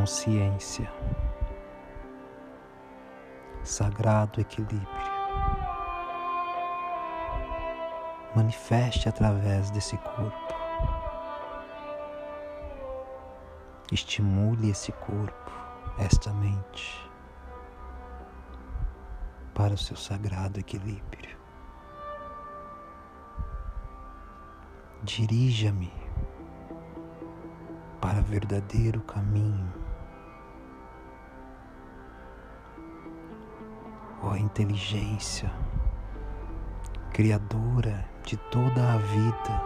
Consciência, sagrado equilíbrio, manifeste através desse corpo, estimule esse corpo, esta mente, para o seu sagrado equilíbrio. Dirija-me para o verdadeiro caminho. Ó inteligência, criadora de toda a vida,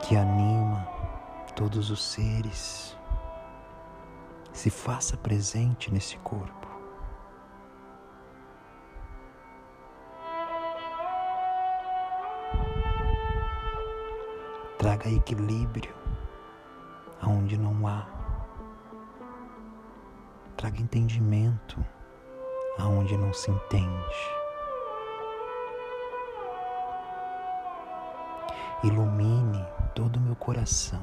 que anima todos os seres, se faça presente nesse corpo. traga equilíbrio aonde não há, traga entendimento aonde não se entende. Ilumine todo o meu coração,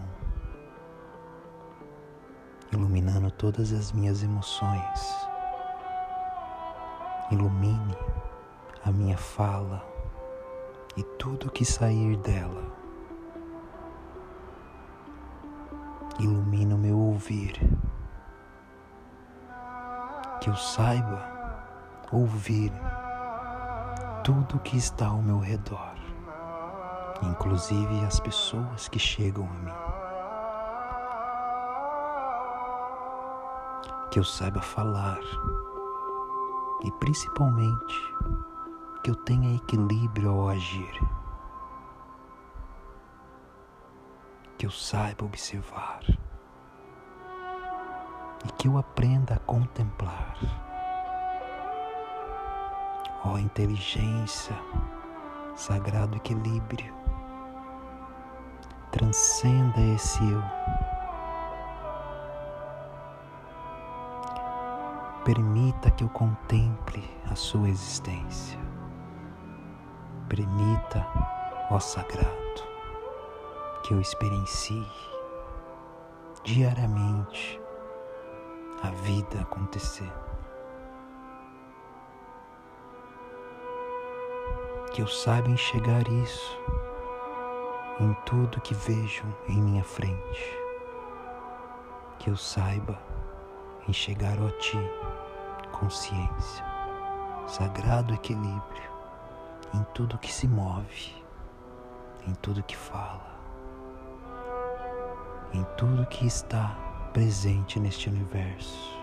iluminando todas as minhas emoções. Ilumine a minha fala e tudo que sair dela. ilumina o meu ouvir, que eu saiba ouvir tudo que está ao meu redor, inclusive as pessoas que chegam a mim. Que eu saiba falar e principalmente que eu tenha equilíbrio ao agir. que eu saiba observar e que eu aprenda a contemplar. Ó oh, inteligência, sagrado equilíbrio, transcenda esse eu. Permita que eu contemple a sua existência. Permita, ó sagrado que eu experiencie diariamente a vida acontecer. Que eu saiba enxergar isso em tudo que vejo em minha frente. Que eu saiba enxergar o Ti, consciência, sagrado equilíbrio em tudo que se move, em tudo que fala em tudo que está presente neste universo.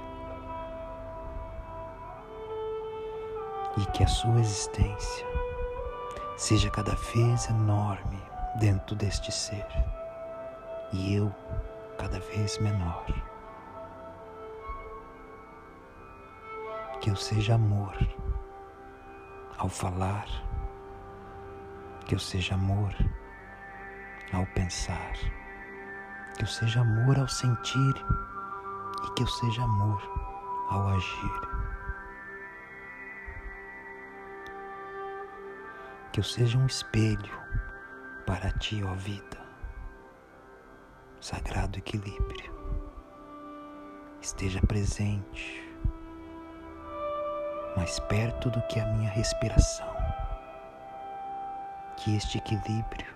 E que a sua existência seja cada vez enorme dentro deste ser e eu cada vez menor. Que eu seja amor ao falar, que eu seja amor ao pensar que eu seja amor ao sentir e que eu seja amor ao agir. Que eu seja um espelho para ti, ó vida, sagrado equilíbrio. Esteja presente, mais perto do que a minha respiração. Que este equilíbrio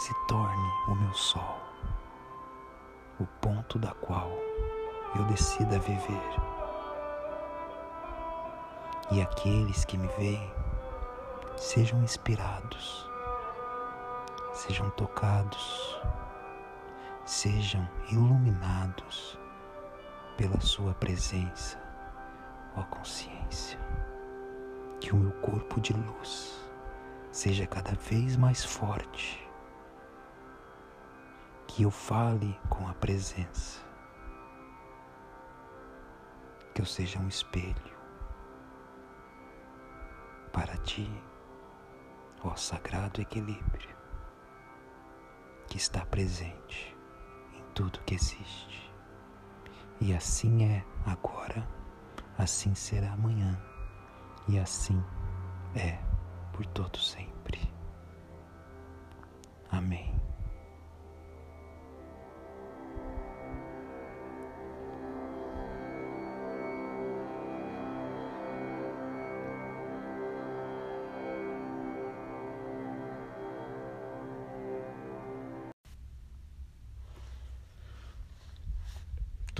se torne o meu sol, o ponto da qual eu decida viver. E aqueles que me veem sejam inspirados, sejam tocados, sejam iluminados pela Sua presença, ó consciência. Que o meu corpo de luz seja cada vez mais forte que eu fale com a presença, que eu seja um espelho para ti, ó sagrado equilíbrio que está presente em tudo que existe. E assim é agora, assim será amanhã, e assim é por todo sempre. Amém.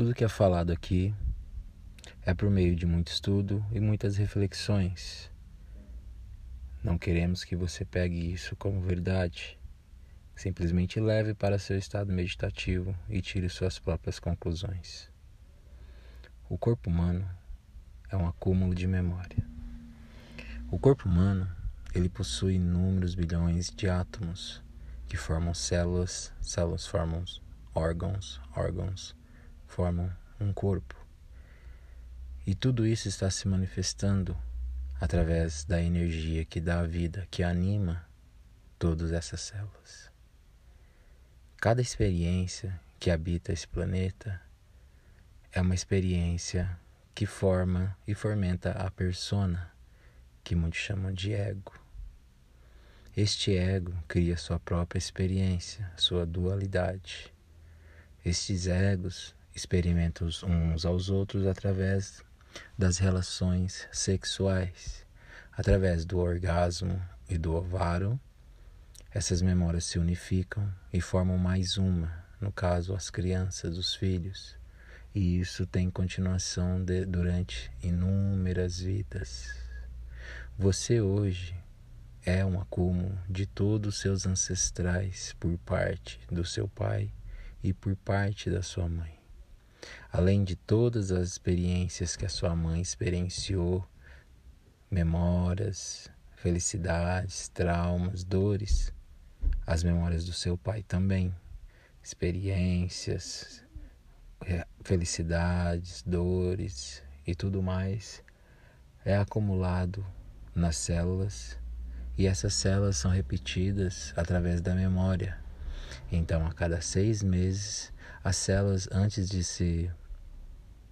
Tudo que é falado aqui é por meio de muito estudo e muitas reflexões. Não queremos que você pegue isso como verdade. Simplesmente leve para seu estado meditativo e tire suas próprias conclusões. O corpo humano é um acúmulo de memória. O corpo humano, ele possui inúmeros bilhões de átomos que formam células, células formam órgãos, órgãos formam um corpo. E tudo isso está se manifestando através da energia que dá a vida, que anima todas essas células. Cada experiência que habita esse planeta é uma experiência que forma e fomenta a persona, que muitos chamam de ego. Este ego cria sua própria experiência, sua dualidade. Estes egos experimentam uns aos outros através das relações sexuais, através do orgasmo e do ovário. Essas memórias se unificam e formam mais uma, no caso, as crianças, os filhos. E isso tem continuação de, durante inúmeras vidas. Você hoje é um acúmulo de todos os seus ancestrais por parte do seu pai e por parte da sua mãe. Além de todas as experiências que a sua mãe experienciou, memórias, felicidades, traumas, dores, as memórias do seu pai também, experiências, é, felicidades, dores e tudo mais é acumulado nas células e essas células são repetidas através da memória. Então, a cada seis meses, as células, antes de se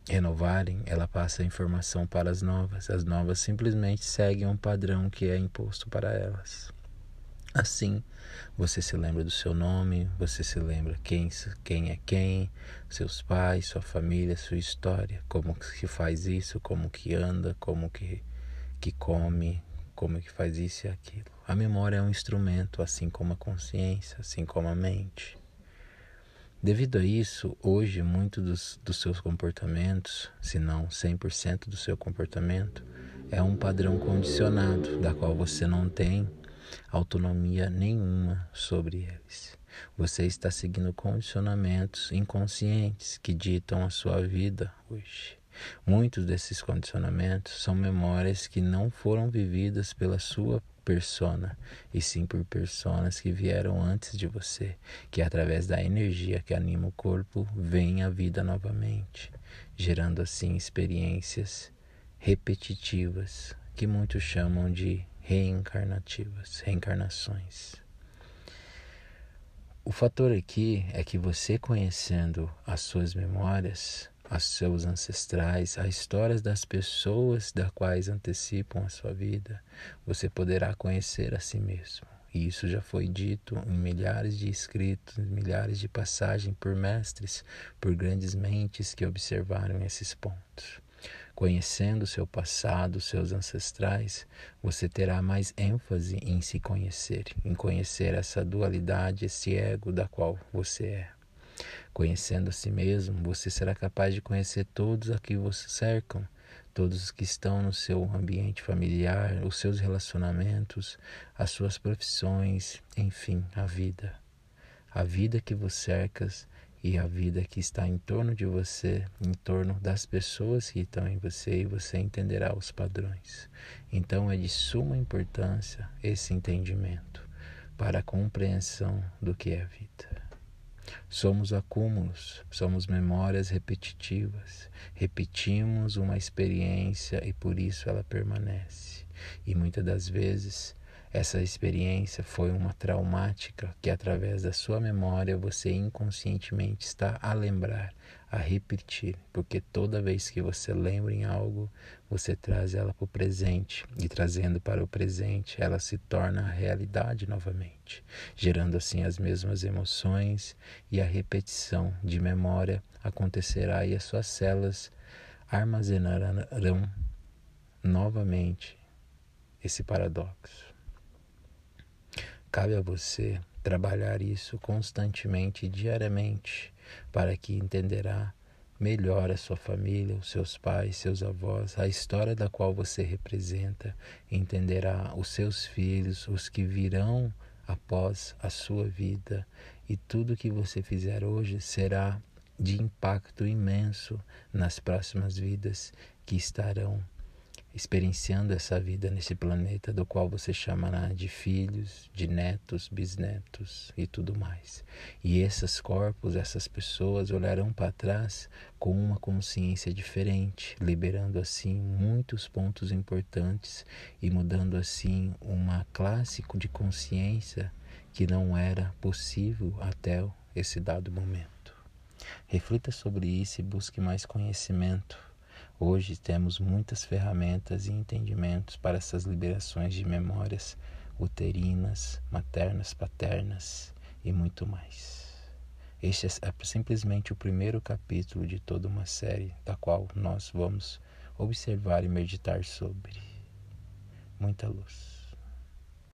renovarem, ela passa a informação para as novas. As novas simplesmente seguem um padrão que é imposto para elas. Assim, você se lembra do seu nome, você se lembra quem, quem é quem, seus pais, sua família, sua história, como que faz isso, como que anda, como que, que come, como que faz isso e aquilo. A memória é um instrumento, assim como a consciência, assim como a mente. Devido a isso, hoje, muito dos, dos seus comportamentos, se não 100% do seu comportamento, é um padrão condicionado, da qual você não tem autonomia nenhuma sobre eles. Você está seguindo condicionamentos inconscientes que ditam a sua vida hoje. Muitos desses condicionamentos são memórias que não foram vividas pela sua persona, e sim por personas que vieram antes de você, que através da energia que anima o corpo vem a vida novamente, gerando assim experiências repetitivas que muitos chamam de reencarnativas, reencarnações. O fator aqui é que você conhecendo as suas memórias, os seus ancestrais, as histórias das pessoas da quais antecipam a sua vida, você poderá conhecer a si mesmo. E isso já foi dito em milhares de escritos, milhares de passagens por mestres, por grandes mentes que observaram esses pontos. Conhecendo seu passado, seus ancestrais, você terá mais ênfase em se conhecer, em conhecer essa dualidade, esse ego da qual você é. Conhecendo a si mesmo, você será capaz de conhecer todos a que você cercam, todos os que estão no seu ambiente familiar, os seus relacionamentos, as suas profissões, enfim, a vida. A vida que você cercas e a vida que está em torno de você, em torno das pessoas que estão em você, e você entenderá os padrões. Então é de suma importância esse entendimento para a compreensão do que é a vida. Somos acúmulos, somos memórias repetitivas. Repetimos uma experiência e por isso ela permanece. E muitas das vezes essa experiência foi uma traumática que, através da sua memória, você inconscientemente está a lembrar, a repetir, porque toda vez que você lembra em algo, você traz ela para o presente, e trazendo para o presente, ela se torna a realidade novamente, gerando assim as mesmas emoções e a repetição de memória acontecerá e as suas células armazenarão novamente esse paradoxo. Cabe a você trabalhar isso constantemente, diariamente, para que entenderá melhor a sua família, os seus pais, seus avós, a história da qual você representa, entenderá os seus filhos, os que virão após a sua vida, e tudo que você fizer hoje será de impacto imenso nas próximas vidas que estarão experienciando essa vida nesse planeta do qual você chamará de filhos, de netos, bisnetos e tudo mais. E esses corpos, essas pessoas olharão para trás com uma consciência diferente, liberando assim muitos pontos importantes e mudando assim uma classe de consciência que não era possível até esse dado momento. Reflita sobre isso e busque mais conhecimento Hoje temos muitas ferramentas e entendimentos para essas liberações de memórias uterinas, maternas, paternas e muito mais. Este é simplesmente o primeiro capítulo de toda uma série da qual nós vamos observar e meditar sobre. Muita luz.